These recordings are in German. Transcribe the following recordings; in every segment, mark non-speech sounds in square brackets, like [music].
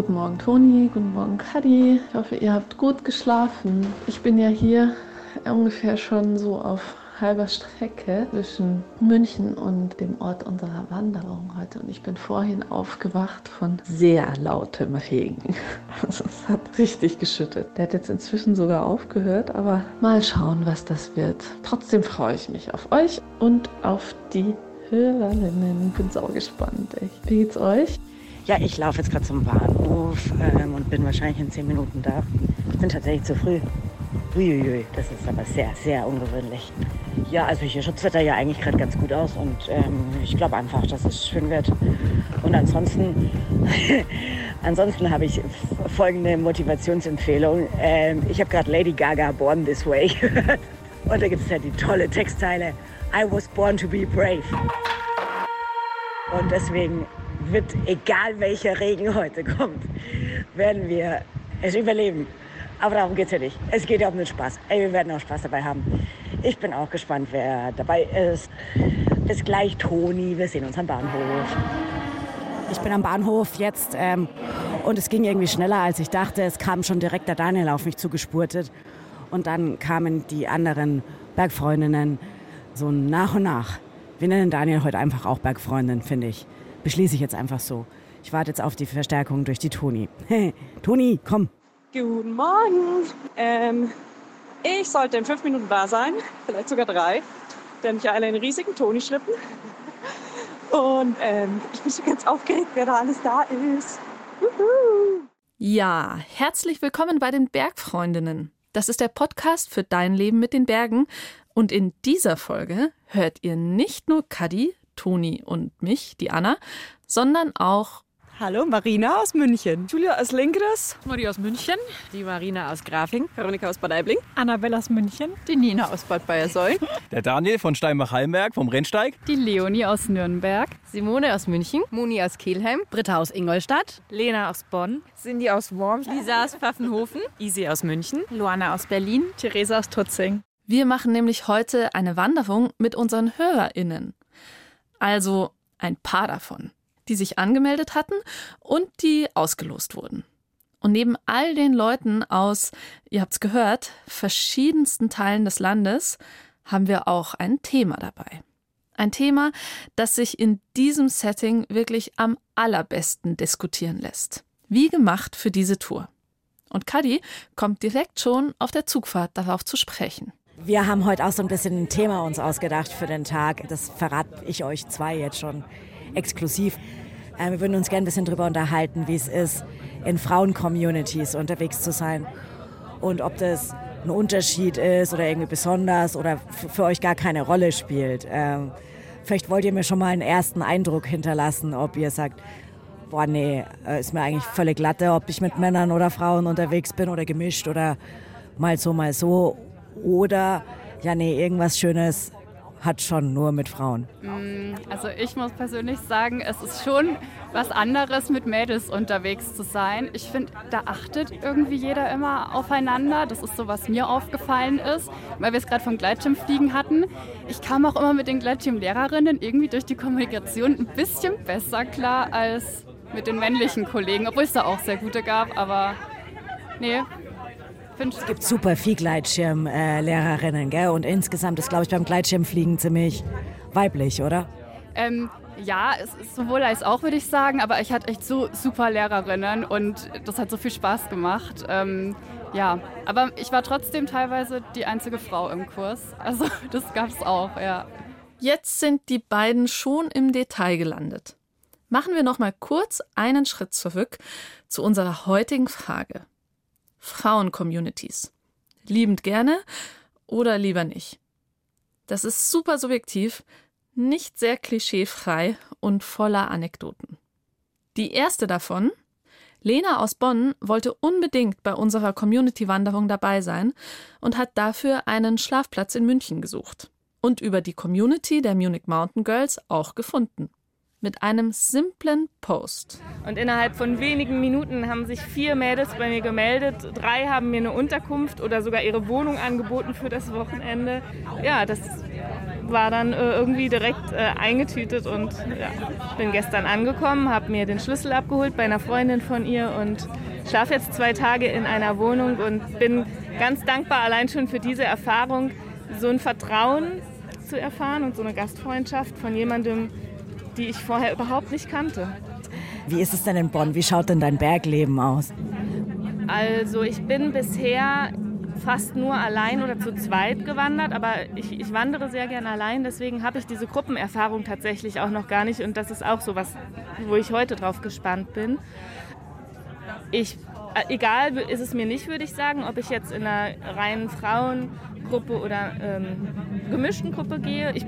Guten Morgen, Toni. Guten Morgen, Kadi. Ich hoffe, ihr habt gut geschlafen. Ich bin ja hier ungefähr schon so auf halber Strecke zwischen München und dem Ort unserer Wanderung heute. Und ich bin vorhin aufgewacht von sehr lautem Regen. [laughs] Also es hat richtig geschüttet. Der hat jetzt inzwischen sogar aufgehört, aber mal schauen, was das wird. Trotzdem freue ich mich auf euch und auf die Hörerinnen. Bin sau gespannt, echt. Wie geht's euch? Ja, ich laufe jetzt gerade zum Bahnhof ähm, und bin wahrscheinlich in zehn Minuten da. Ich bin tatsächlich zu früh. Uiuiui, das ist aber sehr, sehr ungewöhnlich. Ja, also hier schaut Wetter ja eigentlich gerade ganz gut aus und ähm, ich glaube einfach, dass es schön wird. Und ansonsten, [laughs] ansonsten habe ich folgende Motivationsempfehlung. Ähm, ich habe gerade Lady Gaga Born This Way. [laughs] Und da gibt es ja die tolle Textzeile I was born to be brave. Und deswegen wird, egal welcher Regen heute kommt, werden wir es überleben. Aber darum geht es ja nicht. Es geht ja um den Spaß. Ey, wir werden auch Spaß dabei haben. Ich bin auch gespannt, wer dabei ist. Bis gleich, Toni. Wir sehen uns am Bahnhof. Ich bin am Bahnhof jetzt ähm, und es ging irgendwie schneller, als ich dachte. Es kam schon direkt der Daniel auf mich zugespurtet. Und dann kamen die anderen Bergfreundinnen so nach und nach. Wir nennen Daniel heute einfach auch Bergfreundin, finde ich. Beschließe ich jetzt einfach so. Ich warte jetzt auf die Verstärkung durch die Toni. Hey, [laughs] Toni, komm. Guten Morgen. Ähm, ich sollte in fünf Minuten da sein, vielleicht sogar drei, denn ich eile einen riesigen Toni-Schlippen. Und ähm, ich bin schon ganz aufgeregt, wer da alles da ist. Juhu. Ja, herzlich willkommen bei den Bergfreundinnen. Das ist der Podcast für dein Leben mit den Bergen. Und in dieser Folge hört ihr nicht nur Kadi, Toni und mich, die Anna, sondern auch Hallo, Marina aus München. Julia aus Linkres. Marie aus München. Die Marina aus Grafing. Veronika aus Bad Aibling. Annabelle aus München. Die Nina aus Bad Bayersoll. Der Daniel von Steinbach-Hallenberg vom Rennsteig. Die Leonie aus Nürnberg. Simone aus München. Moni aus Kelheim. Britta aus Ingolstadt. Lena aus Bonn. Cindy aus Worms. Lisa aus Pfaffenhofen. Easy aus München. Luana aus Berlin. Theresa aus Tutzing. Wir machen nämlich heute eine Wanderung mit unseren HörerInnen. Also ein paar davon die sich angemeldet hatten und die ausgelost wurden. Und neben all den Leuten aus, ihr habt's gehört, verschiedensten Teilen des Landes haben wir auch ein Thema dabei. Ein Thema, das sich in diesem Setting wirklich am allerbesten diskutieren lässt. Wie gemacht für diese Tour. Und Kadi kommt direkt schon auf der Zugfahrt darauf zu sprechen. Wir haben heute auch so ein bisschen ein Thema uns ausgedacht für den Tag. Das verrate ich euch zwei jetzt schon exklusiv. Äh, wir würden uns gerne ein bisschen darüber unterhalten, wie es ist, in Frauen-Communities unterwegs zu sein und ob das ein Unterschied ist oder irgendwie besonders oder für euch gar keine Rolle spielt. Ähm, vielleicht wollt ihr mir schon mal einen ersten Eindruck hinterlassen, ob ihr sagt, boah, nee, äh, ist mir eigentlich völlig glatte, ob ich mit Männern oder Frauen unterwegs bin oder gemischt oder mal so, mal so. Oder, ja, nee, irgendwas Schönes hat schon nur mit Frauen? Mm, also ich muss persönlich sagen, es ist schon was anderes, mit Mädels unterwegs zu sein. Ich finde, da achtet irgendwie jeder immer aufeinander. Das ist so, was mir aufgefallen ist, weil wir es gerade vom Gleitschirmfliegen hatten. Ich kam auch immer mit den Gleitschirmlehrerinnen irgendwie durch die Kommunikation ein bisschen besser klar als mit den männlichen Kollegen, obwohl es da auch sehr gute gab, aber nee, es gibt super viel Gleitschirmlehrerinnen, äh, Und insgesamt ist, glaube ich, beim Gleitschirmfliegen ziemlich weiblich, oder? Ähm, ja, es ist sowohl als auch, würde ich sagen, aber ich hatte echt so super Lehrerinnen und das hat so viel Spaß gemacht. Ähm, ja, aber ich war trotzdem teilweise die einzige Frau im Kurs. Also [laughs] das gab es auch, ja. Jetzt sind die beiden schon im Detail gelandet. Machen wir noch mal kurz einen Schritt zurück zu unserer heutigen Frage. Frauen-Communities. Liebend gerne oder lieber nicht. Das ist super subjektiv, nicht sehr klischeefrei und voller Anekdoten. Die erste davon, Lena aus Bonn wollte unbedingt bei unserer Community-Wanderung dabei sein und hat dafür einen Schlafplatz in München gesucht und über die Community der Munich Mountain Girls auch gefunden mit einem simplen Post. Und innerhalb von wenigen Minuten haben sich vier Mädels bei mir gemeldet. Drei haben mir eine Unterkunft oder sogar ihre Wohnung angeboten für das Wochenende. Ja, das war dann äh, irgendwie direkt äh, eingetütet und ja, bin gestern angekommen, habe mir den Schlüssel abgeholt bei einer Freundin von ihr und schlafe jetzt zwei Tage in einer Wohnung und bin ganz dankbar allein schon für diese Erfahrung, so ein Vertrauen zu erfahren und so eine Gastfreundschaft von jemandem, die ich vorher überhaupt nicht kannte. Wie ist es denn in Bonn? Wie schaut denn dein Bergleben aus? Also ich bin bisher fast nur allein oder zu zweit gewandert, aber ich, ich wandere sehr gerne allein, deswegen habe ich diese Gruppenerfahrung tatsächlich auch noch gar nicht und das ist auch so was, wo ich heute drauf gespannt bin. Ich, äh, egal ist es mir nicht, würde ich sagen, ob ich jetzt in einer reinen Frauengruppe oder ähm, gemischten Gruppe gehe. Ich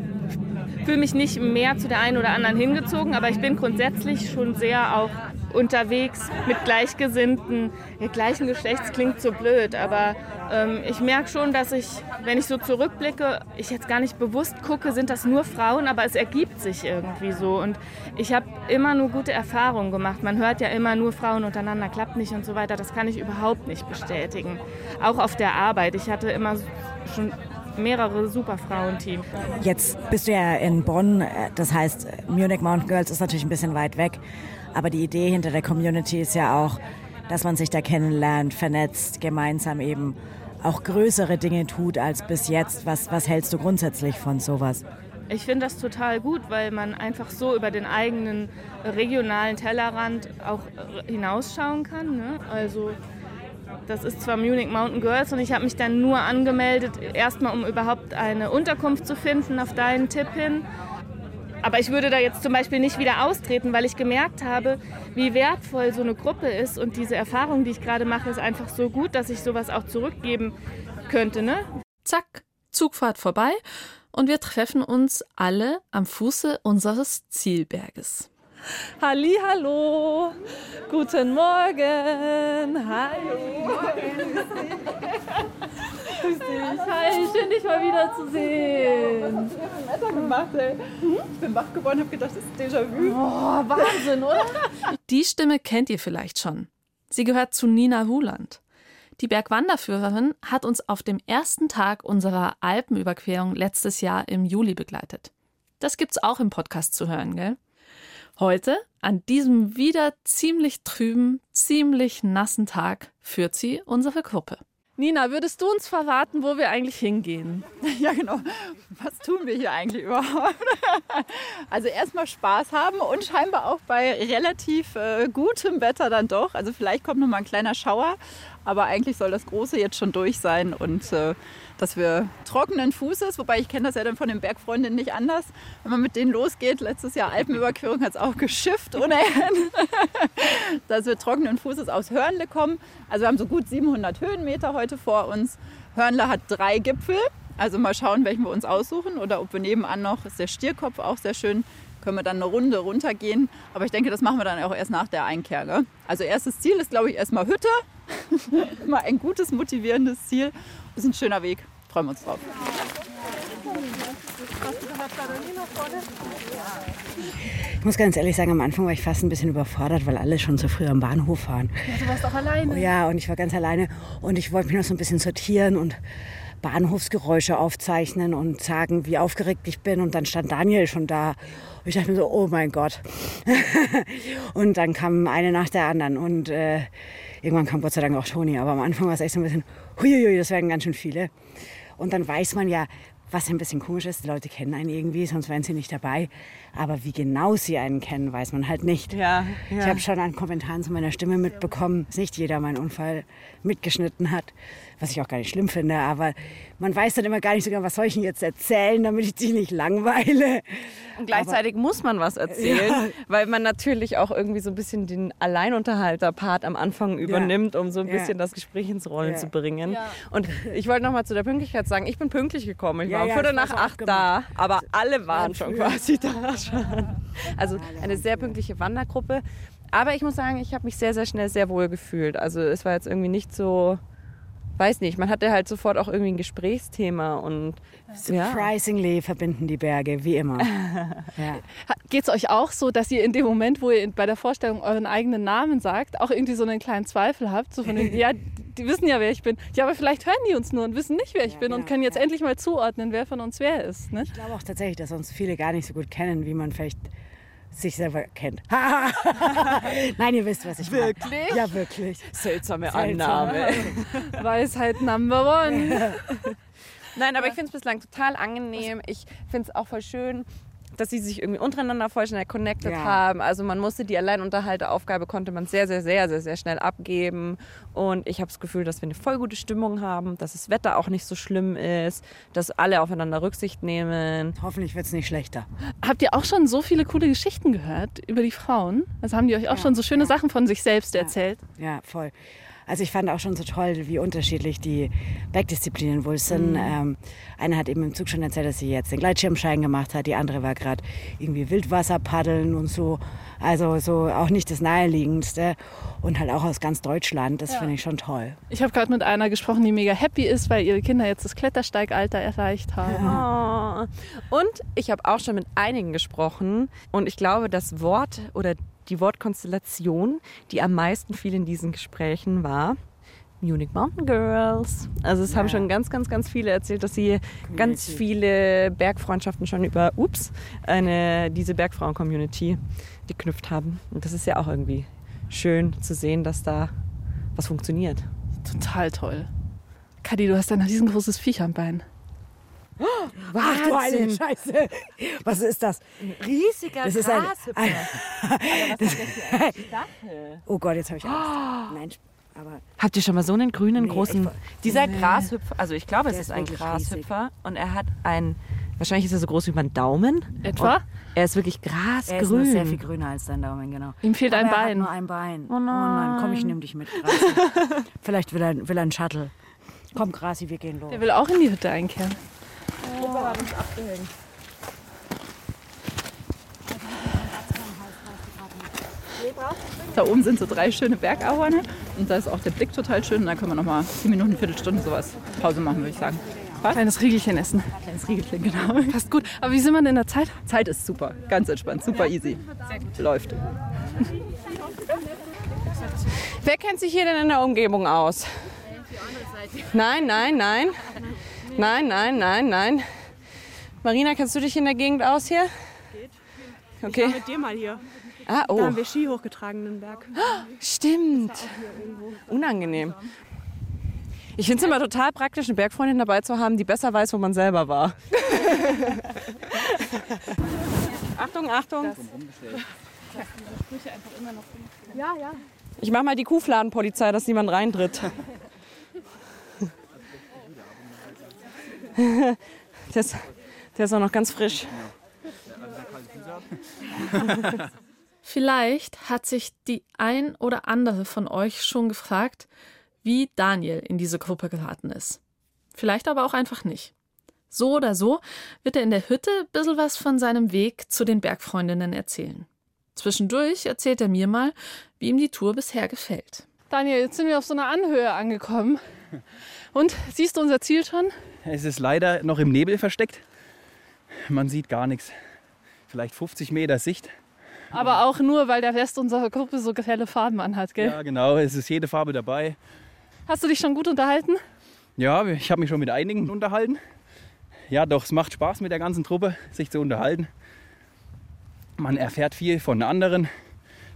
fühle mich nicht mehr zu der einen oder anderen hingezogen, aber ich bin grundsätzlich schon sehr auch unterwegs mit Gleichgesinnten. Ja, gleichen Geschlechts klingt so blöd, aber ähm, ich merke schon, dass ich, wenn ich so zurückblicke, ich jetzt gar nicht bewusst gucke, sind das nur Frauen, aber es ergibt sich irgendwie so. Und ich habe immer nur gute Erfahrungen gemacht. Man hört ja immer nur Frauen untereinander, klappt nicht und so weiter. Das kann ich überhaupt nicht bestätigen. Auch auf der Arbeit. Ich hatte immer schon mehrere super Frauenteams. Jetzt bist du ja in Bonn, das heißt, Munich Mountain Girls ist natürlich ein bisschen weit weg. Aber die Idee hinter der Community ist ja auch, dass man sich da kennenlernt, vernetzt, gemeinsam eben auch größere Dinge tut als bis jetzt. Was, was hältst du grundsätzlich von sowas? Ich finde das total gut, weil man einfach so über den eigenen regionalen Tellerrand auch hinausschauen kann. Ne? Also das ist zwar Munich Mountain Girls und ich habe mich dann nur angemeldet, erstmal um überhaupt eine Unterkunft zu finden auf deinen Tipp hin. Aber ich würde da jetzt zum Beispiel nicht wieder austreten, weil ich gemerkt habe, wie wertvoll so eine Gruppe ist. Und diese Erfahrung, die ich gerade mache, ist einfach so gut, dass ich sowas auch zurückgeben könnte. Ne? Zack, Zugfahrt vorbei und wir treffen uns alle am Fuße unseres Zielberges. Halli, hallo, guten Morgen, hallo. Grüß dich. Hi, schön dich mal wieder zu sehen. Was hast du Wetter gemacht, ey? Ich bin wach geworden, habe gedacht, das ist Déjà-vu. Oh, Wahnsinn, oder? Die Stimme kennt ihr vielleicht schon. Sie gehört zu Nina Wuland. Die Bergwanderführerin hat uns auf dem ersten Tag unserer Alpenüberquerung letztes Jahr im Juli begleitet. Das gibt's auch im Podcast zu hören, gell? Heute, an diesem wieder ziemlich trüben, ziemlich nassen Tag, führt sie unsere Gruppe. Nina, würdest du uns verraten, wo wir eigentlich hingehen? [laughs] Ja, genau. Was tun wir hier eigentlich überhaupt? [laughs] Also erstmal Spaß haben und scheinbar auch bei relativ äh, gutem Wetter dann doch. Also vielleicht kommt noch mal ein kleiner Schauer, aber eigentlich soll das Große jetzt schon durch sein und äh, dass wir trockenen Fußes, wobei ich kenne das ja dann von den Bergfreundinnen nicht anders, wenn man mit denen losgeht. Letztes Jahr Alpenüberquerung hat es auch geschifft ohne Ende, [laughs] dass wir trockenen Fußes aus Hörnle kommen. Also wir haben so gut 700 Höhenmeter heute vor uns. Hörnle hat drei Gipfel, also mal schauen, welchen wir uns aussuchen oder ob wir nebenan noch, ist der Stierkopf auch sehr schön, können wir dann eine Runde runtergehen. Aber ich denke, das machen wir dann auch erst nach der Einkehr. Gell? Also erstes Ziel ist, glaube ich, erstmal Hütte. [laughs] mal ein gutes, motivierendes Ziel. Das ist ein schöner Weg. Freuen wir uns drauf. Ich muss ganz ehrlich sagen, am Anfang war ich fast ein bisschen überfordert, weil alle schon so früh am Bahnhof waren. Ja, du warst auch alleine. Oh ja, und ich war ganz alleine und ich wollte mich noch so ein bisschen sortieren und Bahnhofsgeräusche aufzeichnen und sagen, wie aufgeregt ich bin. Und dann stand Daniel schon da. Und ich dachte mir so, oh mein Gott. [laughs] und dann kam eine nach der anderen. Und äh, irgendwann kam Gott sei Dank auch Toni. Aber am Anfang war es echt so ein bisschen, huiuiui, das werden ganz schön viele. Und dann weiß man ja, was ein bisschen komisch ist, die Leute kennen einen irgendwie, sonst wären sie nicht dabei. Aber wie genau sie einen kennen, weiß man halt nicht. Ja, ja. Ich habe schon an Kommentaren zu meiner Stimme mitbekommen, dass nicht jeder meinen Unfall mitgeschnitten hat, was ich auch gar nicht schlimm finde. Aber man weiß dann immer gar nicht sogar, was soll ich denn jetzt erzählen, damit ich dich nicht langweile. Und gleichzeitig Aber, muss man was erzählen, ja. weil man natürlich auch irgendwie so ein bisschen den Alleinunterhalter-Part am Anfang übernimmt, um so ein bisschen das Gespräch ins Rollen zu bringen. Und ich wollte noch mal zu der Pünktlichkeit sagen, ich bin pünktlich gekommen. Ich war um Viertel nach acht da, aber alle waren schon quasi da. Schon. Also eine sehr pünktliche Wandergruppe. Aber ich muss sagen, ich habe mich sehr, sehr schnell sehr wohl gefühlt. Also es war jetzt irgendwie nicht so weiß nicht, man hatte halt sofort auch irgendwie ein Gesprächsthema und surprisingly ja. verbinden die Berge wie immer. [laughs] ja. Geht es euch auch so, dass ihr in dem Moment, wo ihr bei der Vorstellung euren eigenen Namen sagt, auch irgendwie so einen kleinen Zweifel habt, so von den, [laughs] ja, die wissen ja, wer ich bin. Ja, aber vielleicht hören die uns nur und wissen nicht, wer ich ja, bin genau, und können jetzt ja. endlich mal zuordnen, wer von uns wer ist. Ne? Ich glaube auch tatsächlich, dass uns viele gar nicht so gut kennen, wie man vielleicht sich selber kennt. [laughs] Nein, ihr wisst, was ich meine. Wirklich? Ja, wirklich. Seltsame, Seltsame. Annahme. [laughs] Weisheit number one. Nein, aber ich finde es bislang total angenehm. Ich finde es auch voll schön, dass sie sich irgendwie untereinander voll schnell connected ja. haben. Also man musste die Alleinunterhalteraufgabe konnte man sehr, sehr, sehr, sehr, sehr schnell abgeben. Und ich habe das Gefühl, dass wir eine voll gute Stimmung haben, dass das Wetter auch nicht so schlimm ist, dass alle aufeinander Rücksicht nehmen. Hoffentlich wird es nicht schlechter. Habt ihr auch schon so viele coole Geschichten gehört über die Frauen? Also haben die euch auch ja, schon so schöne ja. Sachen von sich selbst erzählt? Ja, voll. Also ich fand auch schon so toll, wie unterschiedlich die Bergdisziplinen wohl sind. Mhm. Ähm, eine hat eben im Zug schon erzählt, dass sie jetzt den Gleitschirmschein gemacht hat. Die andere war gerade irgendwie Wildwasser paddeln und so. Also so auch nicht das Naheliegendste. Und halt auch aus ganz Deutschland. Das ja. finde ich schon toll. Ich habe gerade mit einer gesprochen, die mega happy ist, weil ihre Kinder jetzt das Klettersteigalter erreicht haben. Ja. Oh. Und ich habe auch schon mit einigen gesprochen. Und ich glaube, das Wort oder die Wortkonstellation, die am meisten viel in diesen Gesprächen war. Munich Mountain Girls. Also es ja. haben schon ganz, ganz, ganz viele erzählt, dass sie Community. ganz viele Bergfreundschaften schon über, ups, eine, diese Bergfrauen-Community geknüpft haben. Und das ist ja auch irgendwie schön zu sehen, dass da was funktioniert. Total toll. Kadi, du hast ein riesengroßes Viech am Bein. Ach du eine Scheiße. Was ist das? Ein riesiger das ist ein, ein, das, Oh Gott, jetzt habe ich Angst. Oh. Nein, aber Habt ihr schon mal so einen grünen, nee, großen... Dieser nee. Grashüpfer, also ich glaube, es ist, ist ein Grashüpfer. Riesig. Und er hat ein... Wahrscheinlich ist er so groß wie mein Daumen. Etwa? Und er ist wirklich grasgrün. Er ist sehr viel grüner als dein Daumen, genau. Ihm fehlt aber ein Bein. Hat nur ein Bein. Oh nein. Oh nein, komm, ich nehme dich mit. [laughs] Vielleicht will er, will er einen Shuttle. Komm, Grasi, wir gehen los. Der will auch in die Hütte einkehren. Gruppe hat uns abgehängt. Da oben sind so drei schöne Bergahorne und da ist auch der Blick total schön. Und da können wir noch mal 10 Minuten, Viertelstunde sowas Pause machen, würde ich sagen. Was? Kleines Riegelchen essen. Kleines Riegelchen, genau. Passt gut. Aber wie sind wir denn in der Zeit? Zeit ist super. Ganz entspannt. Super easy. Läuft. Wer kennt sich hier denn in der Umgebung aus? Nein, nein, nein. Nein, nein, nein, nein. Marina, kennst du dich in der Gegend aus hier? Geht. Okay. Ich war mit dir mal hier. Ah, oh. Da haben wir Ski hochgetragen in den Berg. Stimmt. Unangenehm. Ich finde es immer total praktisch, eine Bergfreundin dabei zu haben, die besser weiß, wo man selber war. [laughs] Achtung, Achtung. Ja, ja. Ich mache mal die Kuhfladenpolizei, dass niemand reintritt. [laughs] der, ist, der ist auch noch ganz frisch. [laughs] Vielleicht hat sich die ein oder andere von euch schon gefragt, wie Daniel in diese Gruppe geraten ist. Vielleicht aber auch einfach nicht. So oder so wird er in der Hütte ein bisschen was von seinem Weg zu den Bergfreundinnen erzählen. Zwischendurch erzählt er mir mal, wie ihm die Tour bisher gefällt. Daniel, jetzt sind wir auf so einer Anhöhe angekommen. Und siehst du unser Ziel schon? Es ist leider noch im Nebel versteckt. Man sieht gar nichts. Vielleicht 50 Meter Sicht. Aber auch nur, weil der Rest unserer Gruppe so grelle Farben anhat, gell? Ja, genau. Es ist jede Farbe dabei. Hast du dich schon gut unterhalten? Ja, ich habe mich schon mit einigen unterhalten. Ja, doch, es macht Spaß mit der ganzen Truppe, sich zu unterhalten. Man erfährt viel von anderen.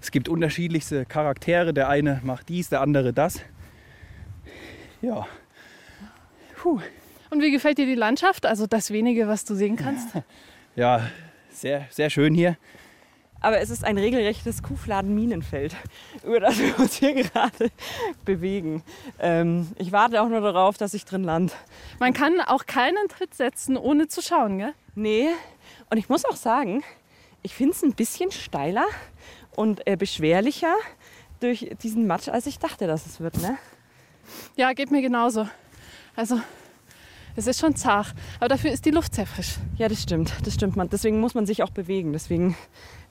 Es gibt unterschiedlichste Charaktere. Der eine macht dies, der andere das. Ja. Puh. Und wie gefällt dir die Landschaft? Also das wenige, was du sehen kannst? [laughs] Ja, sehr, sehr schön hier. Aber es ist ein regelrechtes Kuhfladen-Minenfeld, über das wir uns hier [laughs] gerade bewegen. Ähm, ich warte auch nur darauf, dass ich drin lande. Man kann auch keinen Tritt setzen, ohne zu schauen, gell? Nee. Und ich muss auch sagen, ich finde es ein bisschen steiler und äh, beschwerlicher durch diesen Matsch, als ich dachte, dass es wird. Ne? Ja, geht mir genauso. Also es ist schon zart, aber dafür ist die Luft sehr frisch. Ja, das stimmt. Das stimmt. Man, deswegen muss man sich auch bewegen. Deswegen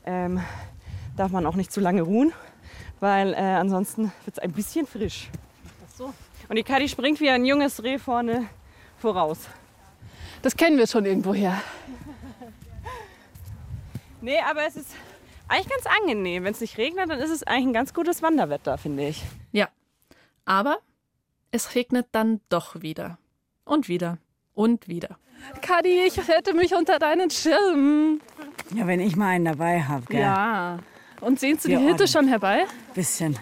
ähm, darf man auch nicht zu lange ruhen, weil äh, ansonsten wird es ein bisschen frisch. Ach so. Und die Kadi springt wie ein junges Reh vorne voraus. Das kennen wir schon irgendwoher. nee, aber es ist eigentlich ganz angenehm. Wenn es nicht regnet, dann ist es eigentlich ein ganz gutes Wanderwetter, finde ich. Ja, aber Es regnet dann doch wieder. Und wieder. Und wieder. Kadi, ich hätte mich unter deinen Schirm. Ja, wenn ich mal einen dabei habe, gell? Ja. Und sehnst du die Hitze ordentlich. schon herbei? Bisschen.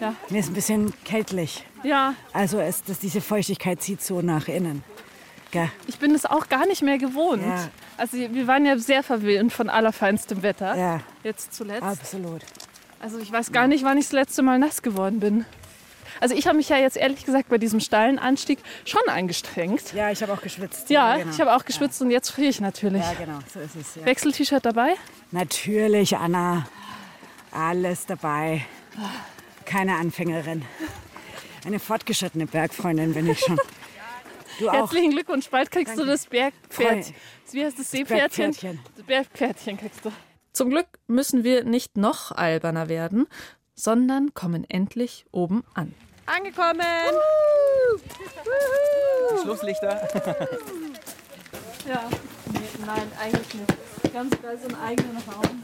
Ja. Mir ist ein bisschen kältlich. Ja. Also es, dass diese Feuchtigkeit zieht so nach innen. Gell? Ich bin es auch gar nicht mehr gewohnt. Ja. Also wir waren ja sehr verwöhnt von allerfeinstem Wetter. Ja. Jetzt zuletzt. Absolut. Also ich weiß gar nicht, wann ich das letzte Mal nass geworden bin. Also ich habe mich ja jetzt ehrlich gesagt bei diesem steilen Anstieg schon angestrengt. Ja, ich habe auch geschwitzt. Ja, genau. ich habe auch geschwitzt und jetzt friere ich natürlich. Ja, genau, so ist es. Ja. Wechsel-T-Shirt dabei? Natürlich, Anna. Alles dabei. Keine Anfängerin. Eine fortgeschrittene Bergfreundin bin ich schon. Du auch. Herzlichen Glückwunsch, bald kriegst Danke. du das Bergpferd. Freu- Wie heißt das Seepferdchen? Bergpferdchen. Das Bergpferdchen kriegst du. Zum Glück müssen wir nicht noch alberner werden, sondern kommen endlich oben an. Angekommen! Schlusslichter. Ja. Nee, nein, eigentlich nicht. Ganz geil, so einen eigenen Raum.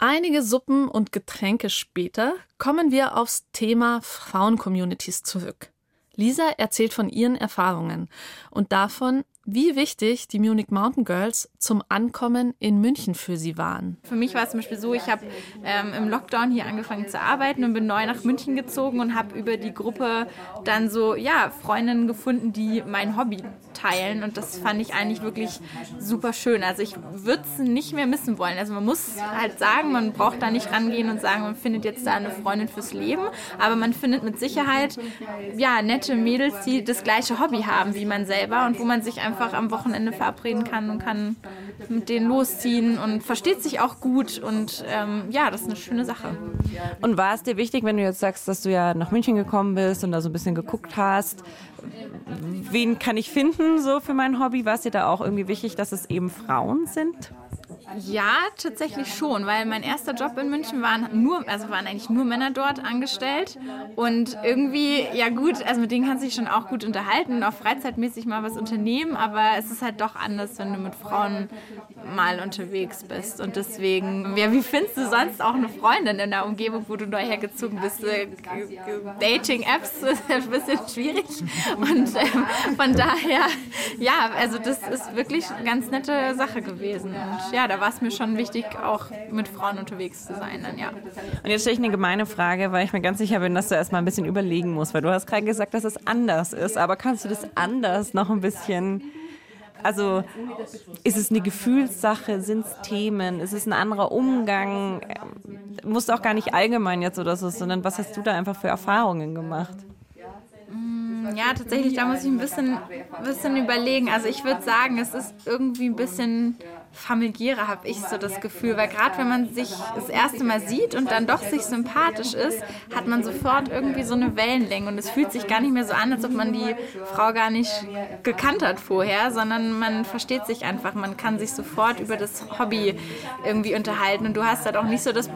Einige Suppen und Getränke später kommen wir aufs Thema Frauencommunities zurück. Lisa erzählt von ihren Erfahrungen und davon, wie wichtig die Munich Mountain Girls zum Ankommen in München für sie waren. Für mich war es zum Beispiel so, ich habe ähm, im Lockdown hier angefangen zu arbeiten und bin neu nach München gezogen und habe über die Gruppe dann so, ja, Freundinnen gefunden, die mein Hobby teilen und das fand ich eigentlich wirklich super schön. Also ich würde es nicht mehr missen wollen. Also man muss halt sagen, man braucht da nicht rangehen und sagen, man findet jetzt da eine Freundin fürs Leben, aber man findet mit Sicherheit, ja, nette Mädels, die das gleiche Hobby haben wie man selber und wo man sich einfach am Wochenende verabreden kann und kann mit denen losziehen und versteht sich auch gut und ähm, ja, das ist eine schöne Sache. Und war es dir wichtig, wenn du jetzt sagst, dass du ja nach München gekommen bist und da so ein bisschen geguckt hast, wen kann ich finden so für mein Hobby? War es dir da auch irgendwie wichtig, dass es eben Frauen sind? Ja, tatsächlich schon, weil mein erster Job in München waren nur, also waren eigentlich nur Männer dort angestellt. Und irgendwie, ja gut, also mit denen kannst du dich schon auch gut unterhalten und auch freizeitmäßig mal was unternehmen, aber es ist halt doch anders, wenn du mit Frauen mal unterwegs bist. Und deswegen, ja, wie findest du sonst auch eine Freundin in der Umgebung, wo du neu hergezogen bist? Äh, Dating-Apps [laughs] ist ein bisschen schwierig. Und ähm, von daher, ja, also das ist wirklich eine ganz nette Sache gewesen. Und ja, da war es mir schon wichtig, auch mit Frauen unterwegs zu sein dann, ja. Und jetzt stelle ich eine gemeine Frage, weil ich mir ganz sicher bin, dass du erstmal ein bisschen überlegen musst, weil du hast gerade gesagt, dass es anders ist, aber kannst du das anders noch ein bisschen also ist es eine Gefühlssache, sind es Themen, ist es ein anderer Umgang? Musst auch gar nicht allgemein jetzt oder so, sondern was hast du da einfach für Erfahrungen gemacht? Ja, tatsächlich, da muss ich ein bisschen, bisschen überlegen. Also ich würde sagen, es ist irgendwie ein bisschen familiärer, habe ich so das Gefühl. Weil gerade wenn man sich das erste Mal sieht und dann doch sich sympathisch ist, hat man sofort irgendwie so eine Wellenlänge. Und es fühlt sich gar nicht mehr so an, als ob man die Frau gar nicht gekannt hat vorher, sondern man versteht sich einfach. Man kann sich sofort über das Hobby irgendwie unterhalten. Und du hast halt auch nicht so das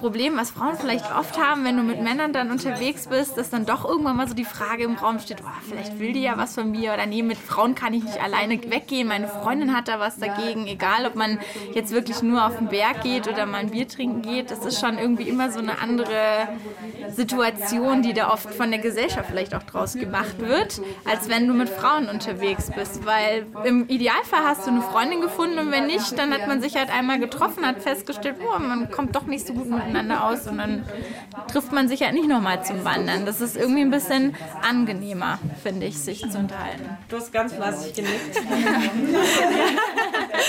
Problem, was Frauen vielleicht oft haben, wenn du mit Männern dann unterwegs bist, dass dann doch irgendwann mal so die Frage im Raum steht, oh, vielleicht will die ja was von mir oder nee, mit Frauen kann ich nicht alleine weggehen, meine Freundin hat da was dagegen, egal ob man jetzt wirklich nur auf den Berg geht oder mal ein Bier trinken geht, das ist schon irgendwie immer so eine andere Situation, die da oft von der Gesellschaft vielleicht auch draus gemacht wird, als wenn du mit Frauen unterwegs bist, weil im Idealfall hast du eine Freundin gefunden und wenn nicht, dann hat man sich halt einmal getroffen, hat festgestellt, boah, man kommt doch nicht so gut miteinander aus und dann trifft man sich halt nicht nochmal zum Wandern. Das ist irgendwie ein bisschen angenehmer, finde ich, sich zu unterhalten. Du hast ganz fleißig genickt. [laughs]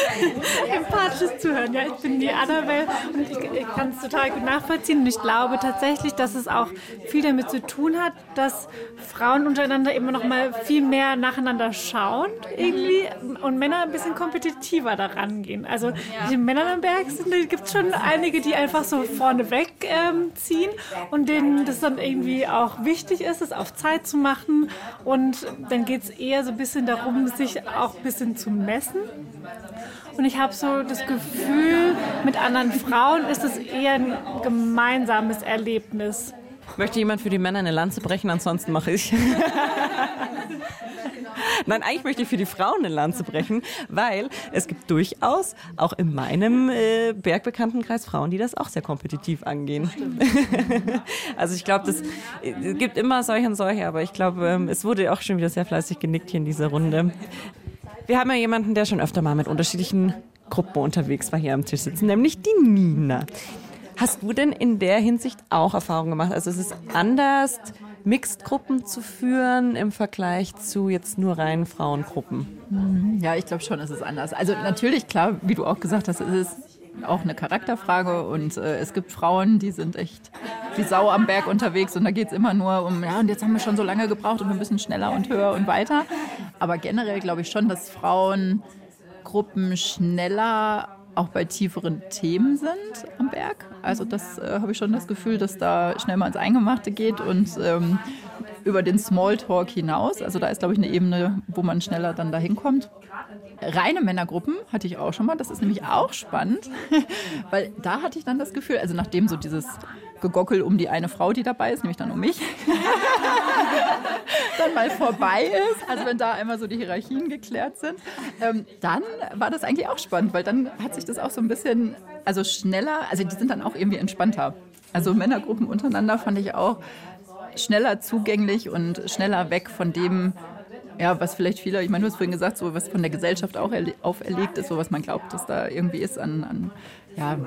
[laughs] Empathisches Zuhören. Ja, ich bin die Annabelle und ich, kann es total gut nachvollziehen. Und ich glaube tatsächlich, dass es auch viel damit zu tun hat, dass Frauen untereinander immer noch mal viel mehr nacheinander schauen irgendwie und Männer ein bisschen kompetitiver daran gehen. Also die Männer am Berg sind, da gibt es schon einige, die einfach so vorneweg ähm, ziehen und denen das dann irgendwie auch wichtig ist, es auf Zeit zu machen. Und dann geht es eher so ein bisschen darum, sich auch ein bisschen zu messen. Und ich habe so das Gefühl, mit anderen Frauen ist es eher ein gemeinsames Erlebnis. Möchte jemand für die Männer eine Lanze brechen, ansonsten mache ich. [laughs] Nein, eigentlich möchte ich für die Frauen eine Lanze brechen, weil es gibt durchaus auch in meinem äh, Bergbekanntenkreis Frauen, die das auch sehr kompetitiv angehen. [laughs] also ich glaube, es äh, gibt immer solche und solche, aber ich glaube, ähm, es wurde auch schon wieder sehr fleißig genickt hier in dieser Runde. Wir haben ja jemanden, der schon öfter mal mit unterschiedlichen Gruppen unterwegs war hier am Tisch sitzen, nämlich die Nina. Hast du denn in der Hinsicht auch Erfahrungen gemacht? Also es ist anders, Mixed-Gruppen zu führen im Vergleich zu jetzt nur reinen Frauengruppen? Mhm. Ja, ich glaube schon, es ist anders. Also natürlich, klar, wie du auch gesagt hast, es ist auch eine Charakterfrage und äh, es gibt Frauen, die sind echt wie Sau am Berg unterwegs und da geht es immer nur um, ja, und jetzt haben wir schon so lange gebraucht und wir müssen schneller und höher und weiter. Aber generell glaube ich schon, dass Frauengruppen schneller auch bei tieferen Themen sind am Berg. Also das äh, habe ich schon das Gefühl, dass da schnell mal ins Eingemachte geht und ähm, über den Smalltalk hinaus. Also da ist, glaube ich, eine Ebene, wo man schneller dann dahin kommt. Reine Männergruppen hatte ich auch schon mal. Das ist nämlich auch spannend, [laughs] weil da hatte ich dann das Gefühl, also nachdem so dieses Gegockel um die eine Frau, die dabei ist, nämlich dann um mich, [laughs] dann mal vorbei ist, also wenn da einmal so die Hierarchien geklärt sind, ähm, dann war das eigentlich auch spannend, weil dann hat sich das auch so ein bisschen, also schneller, also die sind dann auch irgendwie entspannter. Also Männergruppen untereinander fand ich auch schneller zugänglich und schneller weg von dem, ja, was vielleicht viele, ich meine, du hast vorhin gesagt, so was von der Gesellschaft auch auferlegt ist, so was man glaubt, dass da irgendwie ist an, an ja,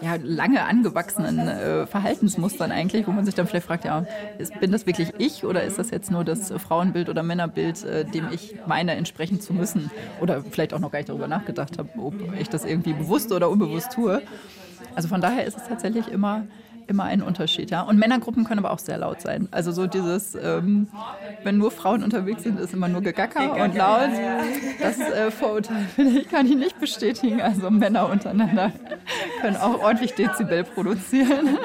ja, lange angewachsenen äh, Verhaltensmustern eigentlich, wo man sich dann vielleicht fragt, ja, ist, bin das wirklich ich oder ist das jetzt nur das Frauenbild oder Männerbild, äh, dem ich meine, entsprechen zu müssen? Oder vielleicht auch noch gar nicht darüber nachgedacht habe, ob ich das irgendwie bewusst oder unbewusst tue. Also von daher ist es tatsächlich immer immer ein Unterschied, ja. Und Männergruppen können aber auch sehr laut sein. Also so dieses, ähm, wenn nur Frauen unterwegs sind, ist immer nur Gegacker und laut. Das äh, Vorurteil, ich, kann ich nicht bestätigen. Also Männer untereinander können auch ordentlich Dezibel produzieren.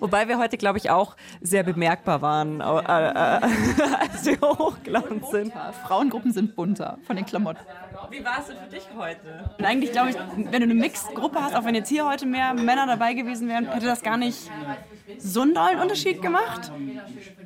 Wobei wir heute, glaube ich, auch sehr bemerkbar waren, äh, äh, [laughs] als wir hochgelaufen sind. Frauengruppen sind bunter von den Klamotten. Wie war es denn für dich heute? Eigentlich glaube ich, wenn du eine Mixed-Gruppe hast, auch wenn jetzt hier heute mehr Männer dabei gewesen wären, hätte das gar nicht so einen dollen Unterschied gemacht.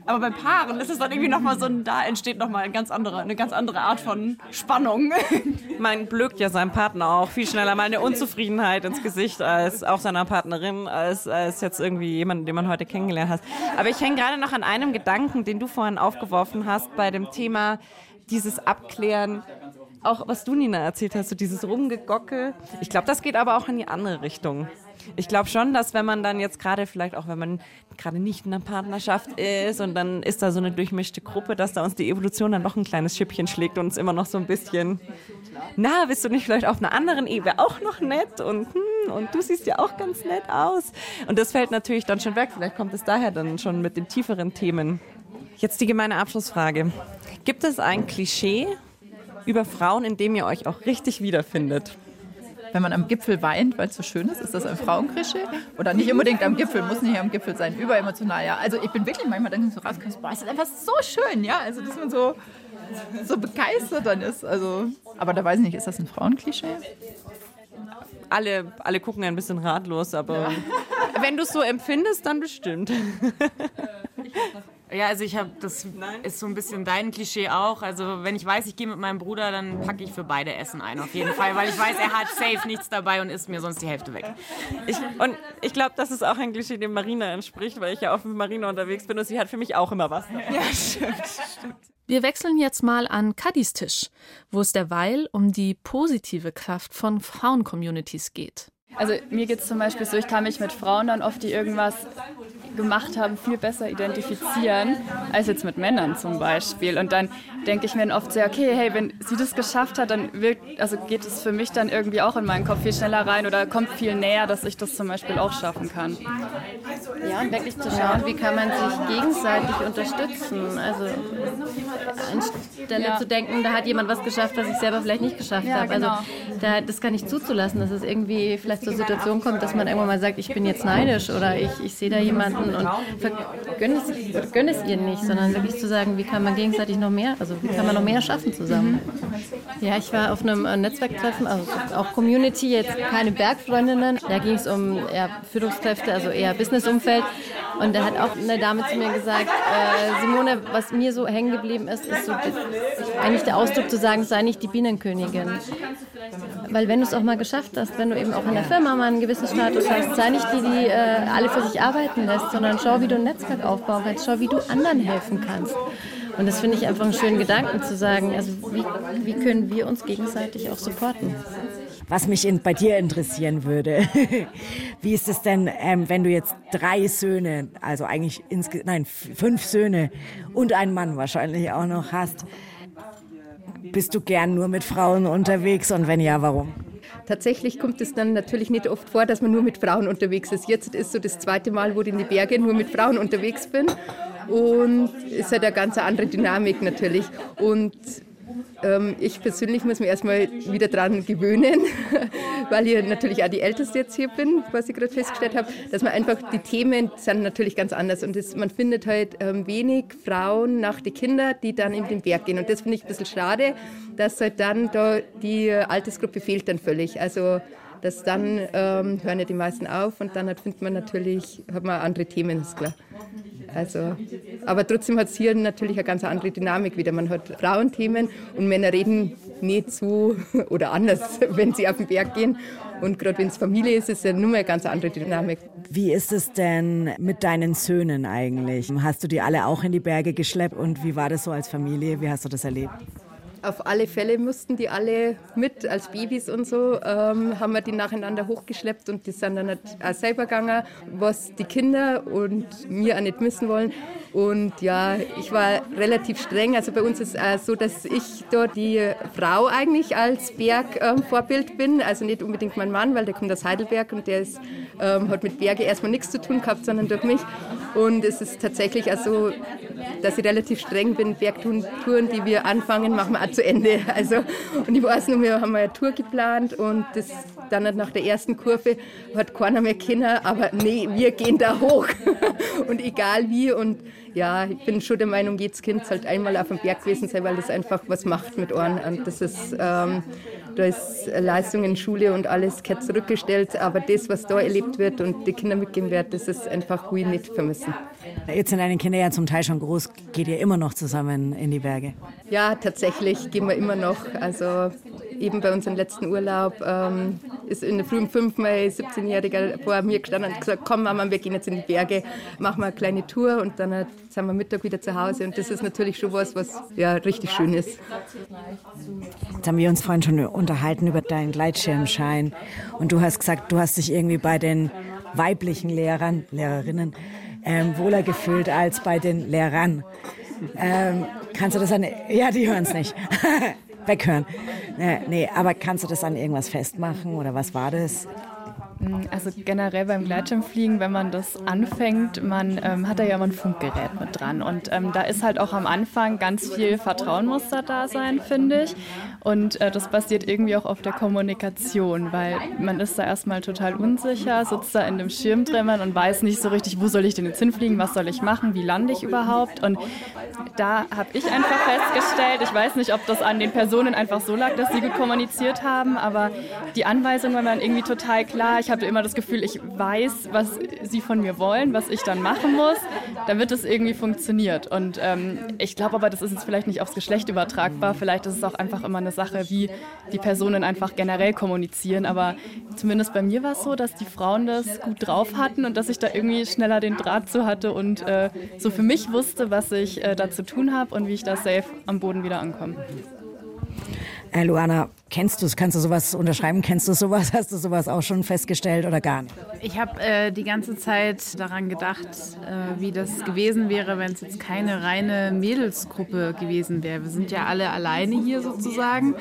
Aber bei Paaren ist es dann irgendwie nochmal so, da entsteht nochmal eine ganz andere, eine ganz andere Art von Spannung. [laughs] Man blökt ja seinem Partner auch viel schneller mal eine Unzufriedenheit ins Gesicht als auch seiner Partnerin, als, als jetzt irgendwie jemanden, den man heute kennengelernt hat. Aber ich hänge gerade noch an einem Gedanken, den du vorhin aufgeworfen hast bei dem Thema dieses Abklären, auch was du, Nina, erzählt hast, so dieses Rumgegockel. Ich glaube, das geht aber auch in die andere Richtung ich glaube schon, dass wenn man dann jetzt gerade vielleicht auch, wenn man gerade nicht in einer Partnerschaft ist und dann ist da so eine durchmischte Gruppe, dass da uns die Evolution dann noch ein kleines Schippchen schlägt und uns immer noch so ein bisschen, na, bist du nicht vielleicht auf einer anderen Ebene auch noch nett und hm, und du siehst ja auch ganz nett aus. Und das fällt natürlich dann schon weg. Vielleicht kommt es daher dann schon mit den tieferen Themen. Jetzt die gemeine Abschlussfrage. Gibt es ein Klischee über Frauen, in dem ihr euch auch richtig wiederfindet? wenn man am Gipfel weint, weil es so schön ist, ist das ein Frauenkrische? Oder nicht unbedingt am Gipfel, muss nicht am Gipfel sein, überemotional, ja. Also ich bin wirklich manchmal, ich so rauskommst, boah, ist das einfach so schön, ja. Also dass man so, so begeistert dann ist. Also, aber da weiß ich nicht, ist das ein Frauenklischee? Alle, alle gucken ein bisschen ratlos, aber ja. wenn du es so empfindest, dann bestimmt. [laughs] Ja, also ich habe, das Nein. ist so ein bisschen dein Klischee auch. Also wenn ich weiß, ich gehe mit meinem Bruder, dann packe ich für beide Essen ein, auf jeden Fall, weil ich weiß, er hat safe nichts dabei und isst mir sonst die Hälfte weg. Ich, und ich glaube, das ist auch ein Klischee, dem Marina entspricht, weil ich ja auch mit Marina unterwegs bin und sie hat für mich auch immer was dabei. Ja, stimmt, stimmt. Wir wechseln jetzt mal an Kadis Tisch, wo es derweil um die positive Kraft von Frauen-Communities geht. Also mir geht es zum Beispiel so, ich kann mich mit Frauen dann oft, die irgendwas gemacht haben, viel besser identifizieren, als jetzt mit Männern zum Beispiel. Und dann denke ich mir dann oft sehr, okay, hey, wenn sie das geschafft hat, dann wirkt, also geht es für mich dann irgendwie auch in meinen Kopf viel schneller rein oder kommt viel näher, dass ich das zum Beispiel auch schaffen kann. Ja, und wirklich zu schauen, wie kann man sich gegenseitig unterstützen. Also anstelle ja. zu denken, da hat jemand was geschafft, was ich selber vielleicht nicht geschafft ja, habe. Also genau. da, das kann ich zuzulassen, dass es irgendwie vielleicht zur Situation kommt, dass man irgendwann mal sagt, ich bin jetzt neidisch oder ich, ich sehe da jemanden und gönne es, es ihr nicht, sondern wirklich zu sagen, wie kann man gegenseitig noch mehr, also wie kann man noch mehr schaffen zusammen. Mhm. Ja, ich war auf einem äh, Netzwerktreffen, also auch Community, jetzt keine Bergfreundinnen. Da ging es um eher Führungskräfte, also eher Businessumfeld. Und da hat auch eine Dame zu mir gesagt, äh, Simone, was mir so hängen geblieben ist, ist so eigentlich der Ausdruck zu sagen, sei nicht die Bienenkönigin. Weil wenn du es auch mal geschafft hast, wenn du eben auch in der Firma mal einen gewissen Status hast, sei nicht die, die äh, alle für sich arbeiten lässt, sondern schau, wie du ein Netzwerk aufbauen kannst, schau, wie du anderen helfen kannst. Und das finde ich einfach einen schönen Gedanken zu sagen, also wie, wie können wir uns gegenseitig auch supporten. Was mich in, bei dir interessieren würde, [laughs] wie ist es denn, ähm, wenn du jetzt drei Söhne, also eigentlich nein, fünf Söhne und einen Mann wahrscheinlich auch noch hast, bist du gern nur mit Frauen unterwegs und wenn ja, warum? Tatsächlich kommt es dann natürlich nicht oft vor, dass man nur mit Frauen unterwegs ist. Jetzt ist so das zweite Mal, wo ich in die Berge nur mit Frauen unterwegs bin. Und es hat eine ganz andere Dynamik natürlich. Und ich persönlich muss mich erstmal wieder daran gewöhnen, [laughs] weil ich natürlich auch die Älteste jetzt hier bin, was ich gerade festgestellt habe, dass man einfach, die Themen sind natürlich ganz anders und das, man findet halt ähm, wenig Frauen nach den Kindern, die dann in den Berg gehen und das finde ich ein bisschen schade, dass halt dann da die Altersgruppe fehlt dann völlig. Also dass dann ähm, hören ja die meisten auf und dann hat, findet man natürlich, hat man andere Themen, ist klar. Also, aber trotzdem hat es hier natürlich eine ganz andere Dynamik wieder. Man hat Frauenthemen und Männer reden nicht [laughs] so oder anders, [laughs] wenn sie auf den Berg gehen. Und gerade wenn es Familie ist, ist es ja nur mal eine ganz andere Dynamik. Wie ist es denn mit deinen Söhnen eigentlich? Hast du die alle auch in die Berge geschleppt und wie war das so als Familie? Wie hast du das erlebt? Auf alle Fälle mussten die alle mit als Babys und so, ähm, haben wir die nacheinander hochgeschleppt und die sind dann auch selber gegangen, was die Kinder und mir auch nicht missen wollen. Und ja, ich war relativ streng. Also bei uns ist es so, dass ich da die Frau eigentlich als Bergvorbild ähm, bin. Also nicht unbedingt mein Mann, weil der kommt aus Heidelberg und der ist, ähm, hat mit Berge erstmal nichts zu tun gehabt, sondern durch mich. Und es ist tatsächlich auch so, dass ich relativ streng bin. Bergtouren, die wir anfangen, machen wir auch zu Ende. [laughs] Also, und ich weiß noch, wir haben eine Tour geplant und das dann nach der ersten Kurve hat keiner mehr Kinder, aber nee, wir gehen da hoch. [laughs] und egal wie. Und ja, ich bin schon der Meinung, jedes Kind sollte einmal auf dem Berg gewesen sein, weil das einfach was macht mit Ohren. Und das ist, ähm, da ist Leistung in Schule und alles gehört zurückgestellt. Aber das, was da erlebt wird und die Kinder mitgehen werden, das ist einfach ruhig nicht vermissen. Jetzt sind deine Kinder ja zum Teil schon groß. Geht ihr immer noch zusammen in die Berge? Ja, tatsächlich gehen wir immer noch. Also eben bei unserem letzten Urlaub ähm, ist in der Früh um fünf mein 17-Jähriger vor mir gestanden und gesagt, komm Mama, wir gehen jetzt in die Berge, machen wir eine kleine Tour und dann sind wir Mittag wieder zu Hause und das ist natürlich schon was, was ja richtig schön ist. Jetzt haben wir uns vorhin schon unterhalten über deinen Gleitschirmschein und du hast gesagt, du hast dich irgendwie bei den weiblichen Lehrern, Lehrerinnen ähm, wohler gefühlt als bei den Lehrern. Ähm, kannst du das an... Ja, die hören es nicht. [laughs] Weghören. Nee, nee, aber kannst du das an irgendwas festmachen oder was war das? Mm, also generell beim Gleitschirmfliegen, wenn man das anfängt, man ähm, hat da ja immer ein Funkgerät mit dran. Und ähm, da ist halt auch am Anfang ganz viel Vertrauen muss da da sein, finde ich. Und äh, das basiert irgendwie auch auf der Kommunikation, weil man ist da erstmal total unsicher, sitzt da in dem Schirm drin und weiß nicht so richtig, wo soll ich denn jetzt hinfliegen, was soll ich machen, wie lande ich überhaupt. Und da habe ich einfach festgestellt, ich weiß nicht, ob das an den Personen einfach so lag, dass sie gut kommuniziert haben, aber die Anweisungen waren irgendwie total klar ich hatte immer das Gefühl, ich weiß, was sie von mir wollen, was ich dann machen muss, damit es irgendwie funktioniert. Und ähm, ich glaube aber, das ist jetzt vielleicht nicht aufs Geschlecht übertragbar. Vielleicht ist es auch einfach immer eine Sache, wie die Personen einfach generell kommunizieren. Aber zumindest bei mir war es so, dass die Frauen das gut drauf hatten und dass ich da irgendwie schneller den Draht zu hatte und äh, so für mich wusste, was ich äh, da zu tun habe und wie ich da safe am Boden wieder ankomme. Äh, Luana, Kennst du es? Kannst du sowas unterschreiben? Kennst du sowas? [laughs] Hast du sowas auch schon festgestellt oder gar nicht? Ich habe äh, die ganze Zeit daran gedacht, äh, wie das gewesen wäre, wenn es jetzt keine reine Mädelsgruppe gewesen wäre. Wir sind ja alle alleine hier sozusagen.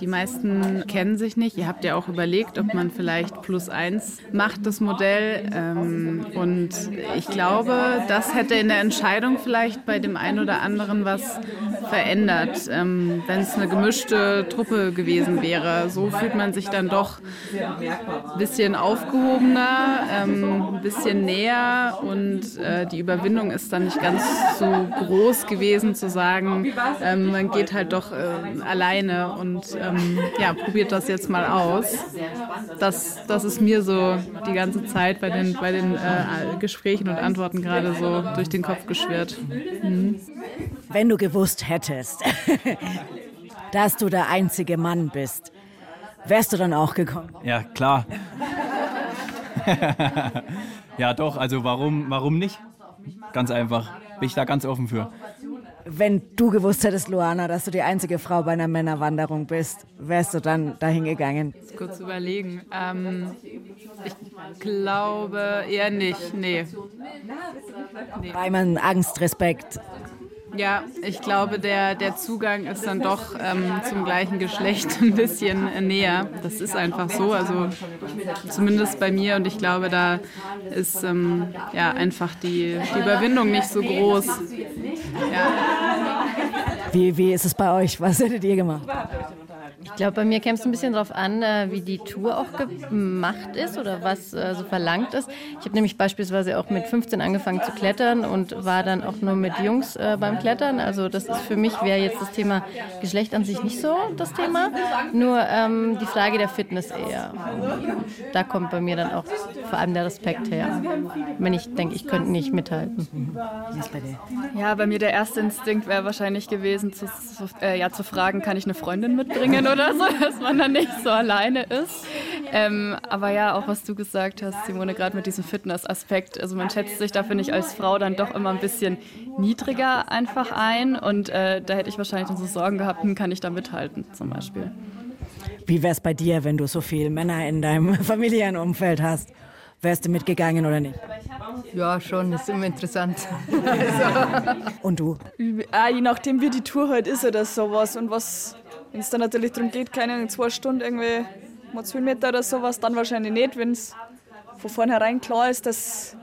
Die meisten kennen sich nicht. Ihr habt ja auch überlegt, ob man vielleicht plus eins macht, das Modell. Ähm, und ich glaube, das hätte in der Entscheidung vielleicht bei dem einen oder anderen was verändert, ähm, wenn es eine gemischte Truppe gewesen wäre wäre. So fühlt man sich dann doch ein bisschen aufgehobener, ähm, ein bisschen näher und äh, die Überwindung ist dann nicht ganz so groß gewesen zu sagen, ähm, man geht halt doch äh, alleine und ähm, ja, probiert das jetzt mal aus. Das, das ist mir so die ganze Zeit bei den, bei den äh, Gesprächen und Antworten gerade so durch den Kopf geschwirrt. Mhm. Wenn du gewusst hättest, [laughs] dass du der einzige Mann bist, wärst du dann auch gekommen? Ja, klar. [laughs] ja, doch, also warum, warum nicht? Ganz einfach. Bin ich da ganz offen für. Wenn du gewusst hättest, Luana, dass du die einzige Frau bei einer Männerwanderung bist, wärst du dann dahin gegangen? Kurz überlegen. Ähm, ich glaube eher nicht. Nee. nee. Weil man Angst, Respekt ja, ich glaube, der, der Zugang ist dann doch ähm, zum gleichen Geschlecht [laughs] ein bisschen näher. Das ist einfach so, also zumindest bei mir und ich glaube, da ist ähm, ja einfach die, die Überwindung nicht so groß. Ja. Wie, wie ist es bei euch? Was hättet ihr gemacht? Ich glaube, bei mir käme es ein bisschen darauf an, äh, wie die Tour auch gemacht ist oder was äh, so verlangt ist. Ich habe nämlich beispielsweise auch mit 15 angefangen zu klettern und war dann auch nur mit Jungs äh, beim Klettern. Also das ist für mich wäre jetzt das Thema Geschlecht an sich nicht so das Thema, nur ähm, die Frage der Fitness eher. Da kommt bei mir dann auch vor allem der Respekt her, wenn ich denke, ich könnte nicht mithalten. Ja, bei mir der erste Instinkt wäre wahrscheinlich gewesen, zu, zu, äh, ja, zu fragen, kann ich eine Freundin mitbringen oder so, dass man dann nicht so alleine ist. Ähm, aber ja, auch was du gesagt hast, Simone, gerade mit diesem Fitness-Aspekt. Also man schätzt sich da, finde ich, als Frau dann doch immer ein bisschen niedriger einfach ein. Und äh, da hätte ich wahrscheinlich dann so Sorgen gehabt, hm, kann ich da mithalten zum Beispiel. Wie wäre es bei dir, wenn du so viele Männer in deinem [laughs] Familienumfeld hast? Wärst du mitgegangen oder nicht? Ja, schon, das ist immer interessant. also. [laughs] Und du? Ah, je nachdem, wie die Tour halt ist oder sowas und was wenn es dann natürlich darum geht, keine in zwei Stunden irgendwie mal zwei Meter oder sowas, dann wahrscheinlich nicht. Wenn es von vornherein klar ist, dass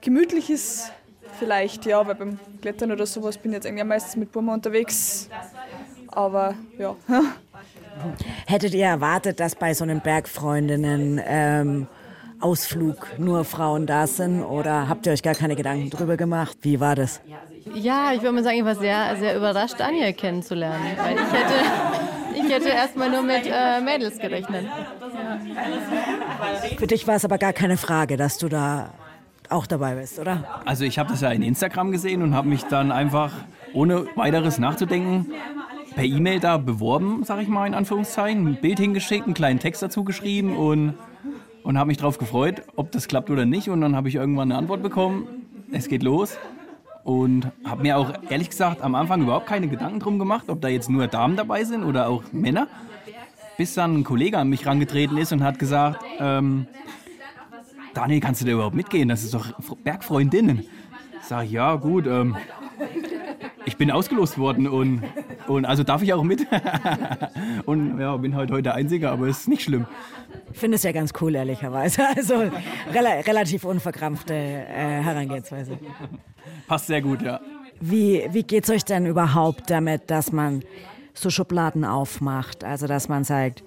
gemütlich ist, vielleicht ja, weil beim Klettern oder sowas bin ich jetzt eigentlich meistens mit Burma unterwegs. Aber ja. [laughs] Hättet ihr erwartet, dass bei so einem Bergfreundinnen ähm, Ausflug nur Frauen da sind oder habt ihr euch gar keine Gedanken drüber gemacht? Wie war das? Ja, ich würde mal sagen, ich war sehr, sehr überrascht, Anja kennenzulernen. Weil ich hätte, ich hätte erstmal nur mit äh, Mädels gerechnet. Für dich war es aber gar keine Frage, dass du da auch dabei bist, oder? Also ich habe das ja in Instagram gesehen und habe mich dann einfach, ohne weiteres nachzudenken, per E-Mail da beworben, sag ich mal in Anführungszeichen, ein Bild hingeschickt, einen kleinen Text dazu geschrieben und, und habe mich darauf gefreut, ob das klappt oder nicht. Und dann habe ich irgendwann eine Antwort bekommen, es geht los. Und habe mir auch ehrlich gesagt am Anfang überhaupt keine Gedanken drum gemacht, ob da jetzt nur Damen dabei sind oder auch Männer. Bis dann ein Kollege an mich rangetreten ist und hat gesagt, ähm, Daniel, kannst du da überhaupt mitgehen? Das ist doch Bergfreundinnen. Sag ich, ja gut, ähm, ich bin ausgelost worden und, und also darf ich auch mit. [laughs] und ja, bin halt heute der Einzige, aber ist nicht schlimm. Ich finde es ja ganz cool, ehrlicherweise. [laughs] Also rela relativ unverkrampfte äh, Herangehensweise. Passt sehr gut, ja. Wie, wie geht es euch denn überhaupt damit, dass man so Schubladen aufmacht? Also, dass man sagt,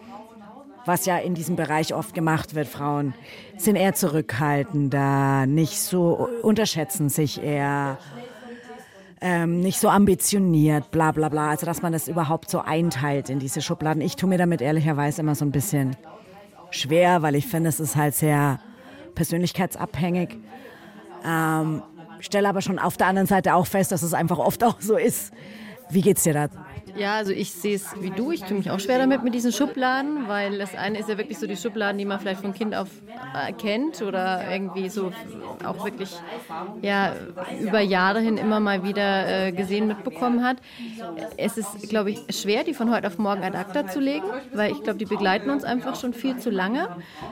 was ja in diesem Bereich oft gemacht wird, Frauen sind eher zurückhaltender, nicht so, unterschätzen sich eher, ähm, nicht so ambitioniert, bla bla bla. Also, dass man das überhaupt so einteilt in diese Schubladen. Ich tue mir damit ehrlicherweise immer so ein bisschen schwer, weil ich finde, es ist halt sehr persönlichkeitsabhängig. Ähm, stelle aber schon auf der anderen Seite auch fest, dass es einfach oft auch so ist. Wie geht's dir da? Ja, also ich sehe es wie du. Ich tue mich auch schwer damit mit diesen Schubladen, weil das eine ist ja wirklich so die Schubladen, die man vielleicht von Kind auf äh, kennt oder irgendwie so auch wirklich ja, über Jahre hin immer mal wieder äh, gesehen mitbekommen hat. Es ist, glaube ich, schwer, die von heute auf morgen ad acta zu legen, weil ich glaube, die begleiten uns einfach schon viel zu lange.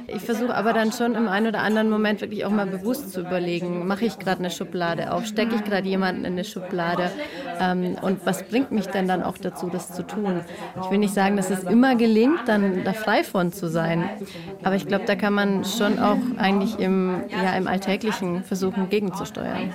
Ich versuche aber dann schon im einen oder anderen Moment wirklich auch mal bewusst zu überlegen, mache ich gerade eine Schublade auf, stecke ich gerade jemanden in eine Schublade ähm, und was bringt mich denn dann auch dazu? das zu tun. Ich will nicht sagen, dass es immer gelingt, dann da frei von zu sein. Aber ich glaube, da kann man schon auch eigentlich im, ja, im Alltäglichen versuchen, gegenzusteuern.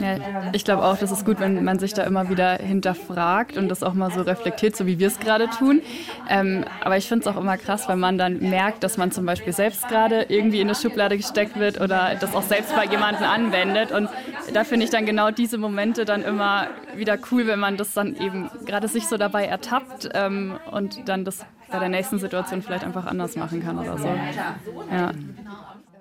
Ja, ich glaube auch, das ist gut, wenn man sich da immer wieder hinterfragt und das auch mal so reflektiert, so wie wir es gerade tun. Ähm, aber ich finde es auch immer krass, wenn man dann merkt, dass man zum Beispiel selbst gerade irgendwie in eine Schublade gesteckt wird oder das auch selbst bei jemandem anwendet. Und da finde ich dann genau diese Momente dann immer wieder cool, wenn man das dann eben gerade sich so dabei ertappt ähm, und dann das bei der nächsten Situation vielleicht einfach anders machen kann oder so. Ja.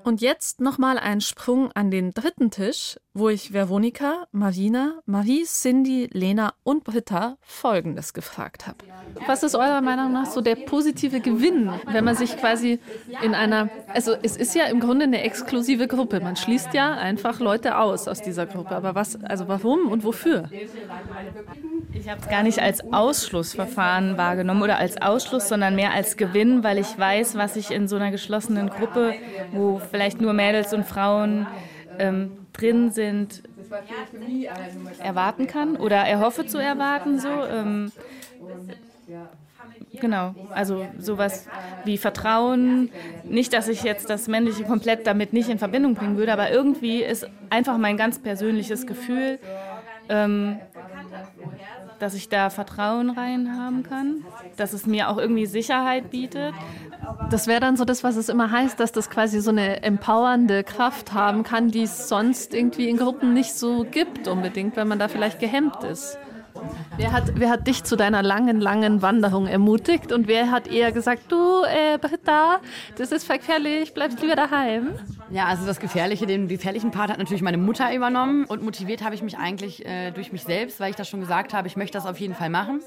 Und jetzt nochmal ein Sprung an den dritten Tisch, wo ich Veronika, Marina, Marie, Cindy, Lena und Britta Folgendes gefragt habe. Was ist eurer Meinung nach so der positive Gewinn, wenn man sich quasi in einer, also es ist ja im Grunde eine exklusive Gruppe, man schließt ja einfach Leute aus aus dieser Gruppe, aber was, also warum und wofür? Ich habe es gar nicht als Ausschlussverfahren wahrgenommen oder als Ausschluss, sondern mehr als Gewinn, weil ich weiß, was ich in so einer geschlossenen Gruppe, wo vielleicht nur Mädels und Frauen ähm, drin sind, erwarten kann oder erhoffe zu erwarten. So. Ähm, Genau, also sowas wie Vertrauen. Nicht, dass ich jetzt das Männliche komplett damit nicht in Verbindung bringen würde, aber irgendwie ist einfach mein ganz persönliches Gefühl, ähm, dass ich da Vertrauen rein haben kann, dass es mir auch irgendwie Sicherheit bietet. Das wäre dann so das, was es immer heißt, dass das quasi so eine empowernde Kraft haben kann, die es sonst irgendwie in Gruppen nicht so gibt unbedingt, wenn man da vielleicht gehemmt ist. Wer hat, wer hat dich zu deiner langen, langen Wanderung ermutigt und wer hat eher gesagt, du, äh, Britta, das ist gefährlich, bleibst lieber daheim? Ja, also das Gefährliche, den gefährlichen Part hat natürlich meine Mutter übernommen und motiviert habe ich mich eigentlich äh, durch mich selbst, weil ich das schon gesagt habe, ich möchte das auf jeden Fall machen.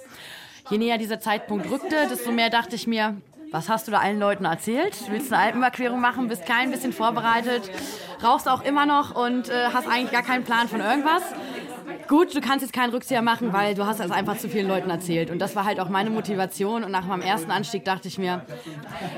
Je näher dieser Zeitpunkt rückte, desto mehr dachte ich mir, was hast du da allen Leuten erzählt? Willst eine Alpenüberquerung machen, bist kein bisschen vorbereitet, rauchst auch immer noch und äh, hast eigentlich gar keinen Plan von irgendwas. Gut, du kannst jetzt keinen Rückzieher machen, weil du hast das einfach zu vielen Leuten erzählt. Und das war halt auch meine Motivation. Und nach meinem ersten Anstieg dachte ich mir,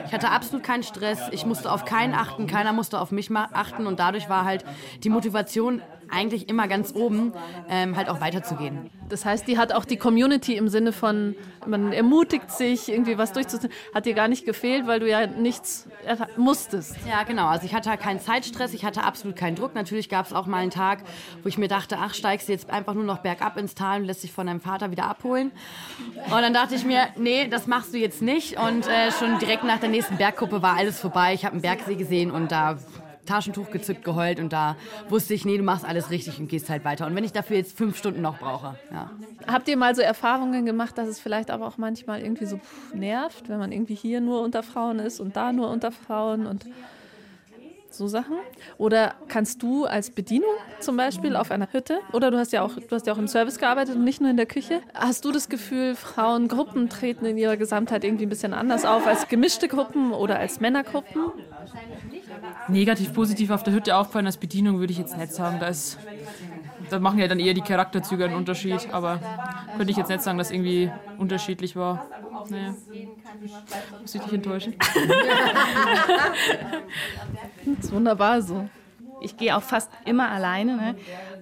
ich hatte absolut keinen Stress. Ich musste auf keinen achten, keiner musste auf mich achten. Und dadurch war halt die Motivation eigentlich immer ganz oben, ähm, halt auch weiterzugehen. Das heißt, die hat auch die Community im Sinne von, man ermutigt sich, irgendwie was durchzuziehen, hat dir gar nicht gefehlt, weil du ja nichts musstest. Ja, genau. Also ich hatte halt keinen Zeitstress, ich hatte absolut keinen Druck. Natürlich gab es auch mal einen Tag, wo ich mir dachte, ach, steigst du jetzt einfach nur noch bergab ins Tal und lässt dich von deinem Vater wieder abholen. Und dann dachte ich mir, nee, das machst du jetzt nicht. Und äh, schon direkt nach der nächsten Bergkuppe war alles vorbei. Ich habe einen Bergsee gesehen und da Taschentuch gezückt, geheult und da wusste ich, nee, du machst alles richtig und gehst halt weiter. Und wenn ich dafür jetzt fünf Stunden noch brauche, ja. Habt ihr mal so Erfahrungen gemacht, dass es vielleicht aber auch manchmal irgendwie so nervt, wenn man irgendwie hier nur unter Frauen ist und da nur unter Frauen und so Sachen? Oder kannst du als Bedienung zum Beispiel auf einer Hütte, oder du hast ja auch, du hast ja auch im Service gearbeitet und nicht nur in der Küche, hast du das Gefühl, Frauengruppen treten in ihrer Gesamtheit irgendwie ein bisschen anders auf als gemischte Gruppen oder als Männergruppen? Negativ, positiv auf der Hütte aufgefallen als Bedienung würde ich jetzt nicht sagen. Da, da machen ja dann eher die Charakterzüge einen Unterschied, aber könnte ich jetzt nicht sagen, dass irgendwie unterschiedlich war. Naja. Muss ich dich enttäuschen? [laughs] das ist wunderbar so. Ich gehe auch fast immer alleine. Ne?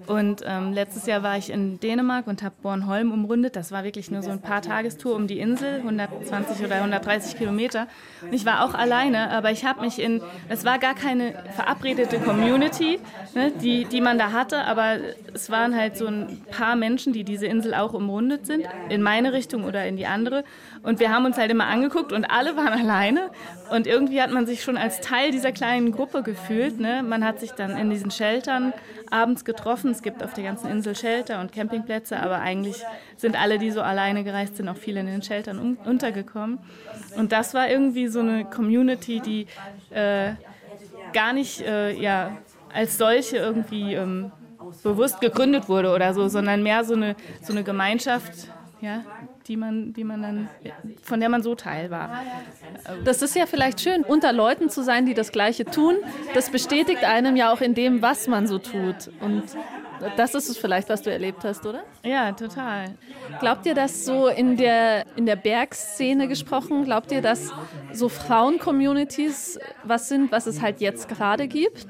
Und ähm, letztes Jahr war ich in Dänemark und habe Bornholm umrundet. Das war wirklich nur so ein paar Tagestour um die Insel, 120 oder 130 Kilometer. Und ich war auch alleine, aber ich habe mich in, es war gar keine verabredete Community, ne, die, die man da hatte, aber es waren halt so ein paar Menschen, die diese Insel auch umrundet sind, in meine Richtung oder in die andere. Und wir haben uns halt immer angeguckt und alle waren alleine. Und irgendwie hat man sich schon als Teil dieser kleinen Gruppe gefühlt. Ne? Man hat sich dann in diesen Sheltern abends getroffen. Es gibt auf der ganzen Insel Shelter und Campingplätze, aber eigentlich sind alle, die so alleine gereist sind, auch viele in den Sheltern un untergekommen. Und das war irgendwie so eine Community, die äh, gar nicht äh, ja, als solche irgendwie ähm, bewusst gegründet wurde oder so, sondern mehr so eine, so eine Gemeinschaft, ja, die man, die man dann, von der man so Teil war. Das ist ja vielleicht schön, unter Leuten zu sein, die das Gleiche tun. Das bestätigt einem ja auch in dem, was man so tut. Und das ist es vielleicht, was du erlebt hast, oder? Ja, total. Glaubt ihr, dass so in der, in der Bergszene gesprochen, glaubt ihr, dass so Frauen-Communities was sind, was es halt jetzt gerade gibt?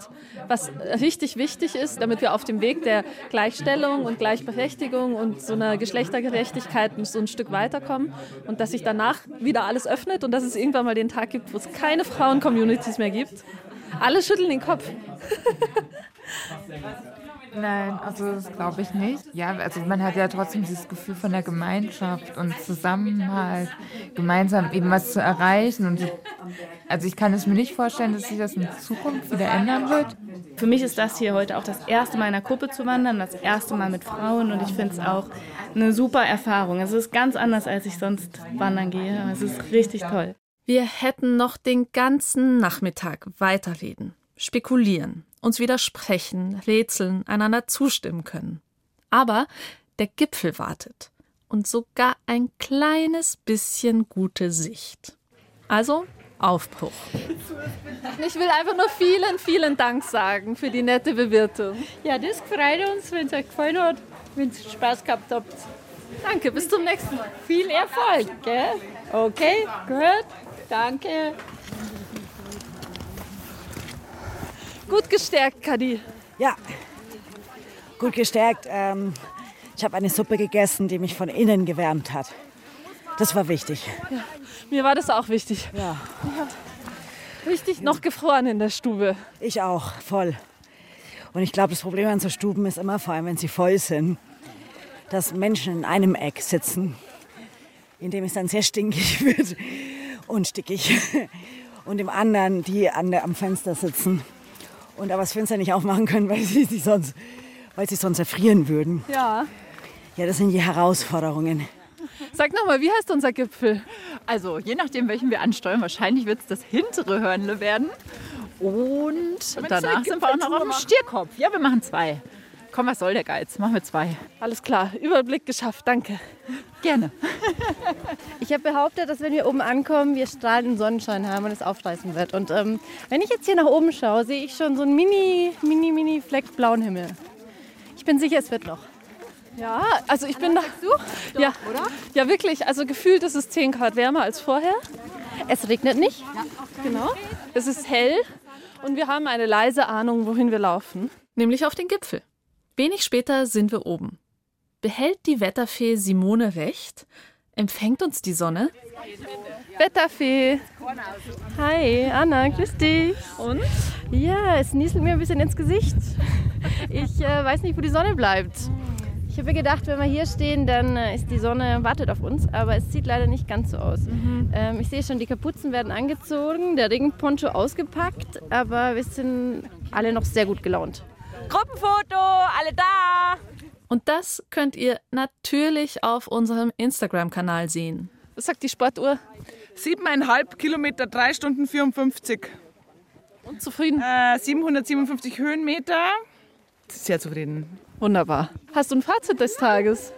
Was richtig wichtig ist, damit wir auf dem Weg der Gleichstellung und Gleichberechtigung und so einer Geschlechtergerechtigkeit so ein Stück weiterkommen und dass sich danach wieder alles öffnet und dass es irgendwann mal den Tag gibt, wo es keine Frauen-Communities mehr gibt? Alle schütteln den Kopf. [laughs] Nein, also das glaube ich nicht. Ja, also man hat ja trotzdem dieses Gefühl von der Gemeinschaft und Zusammenhalt, gemeinsam eben was zu erreichen. Und also ich kann es mir nicht vorstellen, dass sich das in Zukunft wieder ändern wird. Für mich ist das hier heute auch das erste Mal in einer Gruppe zu wandern, das erste Mal mit Frauen und ich finde es auch eine super Erfahrung. Es ist ganz anders, als ich sonst wandern gehe. Es ist richtig toll. Wir hätten noch den ganzen Nachmittag weiterreden, spekulieren, uns widersprechen, rätseln, einander zustimmen können. Aber der Gipfel wartet und sogar ein kleines bisschen gute Sicht. Also Aufbruch. Ich will einfach nur vielen, vielen Dank sagen für die nette Bewirtung. Ja, das freut uns, wenn es euch gefallen hat, wenn ihr Spaß gehabt habt. Danke, bis zum nächsten Mal. Viel Erfolg, gell? Okay, gut. Danke. Gut gestärkt, Kadi. Ja, gut gestärkt. Ähm, ich habe eine Suppe gegessen, die mich von innen gewärmt hat. Das war wichtig. Ja, mir war das auch wichtig. Ja. Richtig noch gefroren in der Stube. Ich auch, voll. Und ich glaube, das Problem an so Stuben ist immer, vor allem wenn sie voll sind, dass Menschen in einem Eck sitzen, in dem es dann sehr stinkig [laughs] wird und stickig. Und im anderen, die an der, am Fenster sitzen und aber das Fenster nicht aufmachen können, [laughs] weil sie, sie sonst, weil sie sonst erfrieren würden. Ja. Ja, das sind die Herausforderungen. Sag nochmal, wie heißt unser Gipfel? Also, je nachdem, welchen wir ansteuern, wahrscheinlich wird es das hintere Hörnle werden. Und danach sind wir auch noch auf dem Stierkopf. Ja, wir machen zwei. Komm, was soll der Geiz? Machen wir zwei. Alles klar, Überblick geschafft, danke. Gerne. [laughs] Ich habe behauptet, dass wenn wir oben ankommen, wir strahlenden Sonnenschein haben und es aufreißen wird. Und ähm, wenn ich jetzt hier nach oben schaue, sehe ich schon so einen mini, mini, mini Fleck blauen Himmel. Ich bin sicher, es wird noch. Ja, also ich bin da. Du? ja, oder? Ja, wirklich. Also gefühlt ist es 10 Grad wärmer als vorher. Es regnet nicht. Ja. Genau. Es ist hell und wir haben eine leise Ahnung, wohin wir laufen. Nämlich auf den Gipfel. Wenig später sind wir oben. Behält die Wetterfee Simone recht? Empfängt uns die Sonne? Wetterfee. Hi, Anna, grüß dich. Und? Ja, es nieselt mir ein bisschen ins Gesicht. Ich äh, weiß nicht, wo die Sonne bleibt. Ich habe mir gedacht, wenn wir hier stehen, dann äh, ist die Sonne wartet auf uns, aber es sieht leider nicht ganz so aus. Mhm. Ähm, ich sehe schon, die Kapuzen werden angezogen, der Regenponcho ausgepackt, aber wir sind alle noch sehr gut gelaunt. Gruppenfoto, alle da! Und das könnt ihr natürlich auf unserem Instagram-Kanal sehen. Was sagt die Sportuhr? Siebeneinhalb Kilometer, drei Stunden 54. Und zufrieden? Äh, 757 Höhenmeter. Sehr zufrieden. Wunderbar. Hast du ein Fazit des Tages?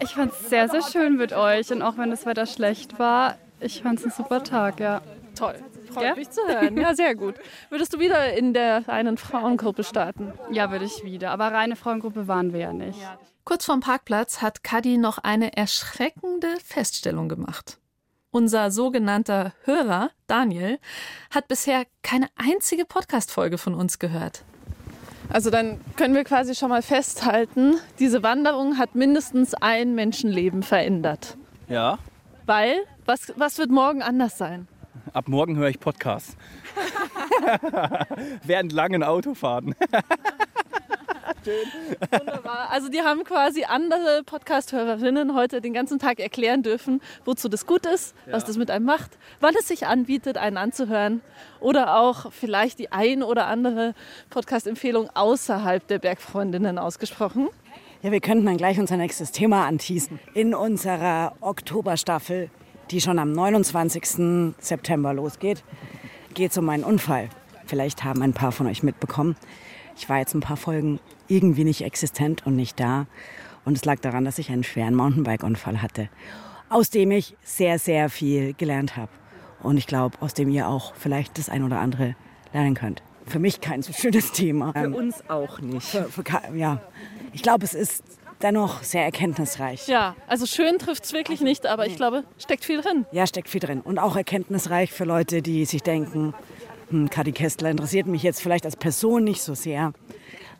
Ich fand es sehr, sehr schön mit euch. Und auch wenn das Wetter schlecht war, ich fand es ein super Tag, ja. Toll. Freut ja? mich zu hören. Ja, sehr gut. Würdest du wieder in der einen Frauengruppe starten? Ja, würde ich wieder. Aber reine Frauengruppe waren wir ja nicht. Kurz vorm Parkplatz hat Kadi noch eine erschreckende Feststellung gemacht. Unser sogenannter Hörer, Daniel, hat bisher keine einzige Podcast-Folge von uns gehört. Also dann können wir quasi schon mal festhalten, diese Wanderung hat mindestens ein Menschenleben verändert. Ja. Weil, was, was wird morgen anders sein? Ab morgen höre ich Podcasts. [laughs] Während langen Autofahrten. Wunderbar. Also die haben quasi andere Podcast-Hörerinnen heute den ganzen Tag erklären dürfen, wozu das gut ist, ja. was das mit einem macht, wann es sich anbietet, einen anzuhören oder auch vielleicht die ein oder andere Podcast-Empfehlung außerhalb der Bergfreundinnen ausgesprochen. Ja, wir könnten dann gleich unser nächstes Thema anteasen. In unserer Oktoberstaffel, die schon am 29. September losgeht, geht es um meinen Unfall. Vielleicht haben ein paar von euch mitbekommen. Ich war jetzt ein paar Folgen irgendwie nicht existent und nicht da. Und es lag daran, dass ich einen schweren Mountainbike-Unfall hatte, aus dem ich sehr, sehr viel gelernt habe. Und ich glaube, aus dem ihr auch vielleicht das ein oder andere lernen könnt. Für mich kein so schönes Thema. Für uns auch nicht. Für, für, ja, ich glaube, es ist dennoch sehr erkenntnisreich. Ja, also schön trifft es wirklich nicht, aber ich glaube, steckt viel drin. Ja, steckt viel drin. Und auch erkenntnisreich für Leute, die sich denken, hm, Kadi Kestler interessiert mich jetzt vielleicht als Person nicht so sehr.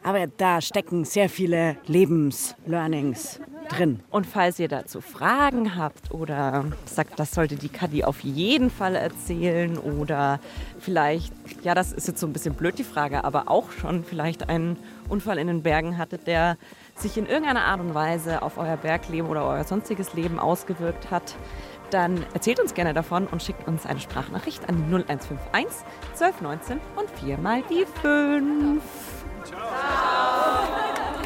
Aber da stecken sehr viele Lebenslearnings drin. Und falls ihr dazu Fragen habt oder sagt, das sollte die Kadi auf jeden Fall erzählen oder vielleicht, ja, das ist jetzt so ein bisschen blöd die Frage, aber auch schon vielleicht einen Unfall in den Bergen hattet, der sich in irgendeiner Art und Weise auf euer Bergleben oder euer sonstiges Leben ausgewirkt hat, dann erzählt uns gerne davon und schickt uns eine Sprachnachricht an 0151 1219 und 4 mal die 5. Ciao. Ciao.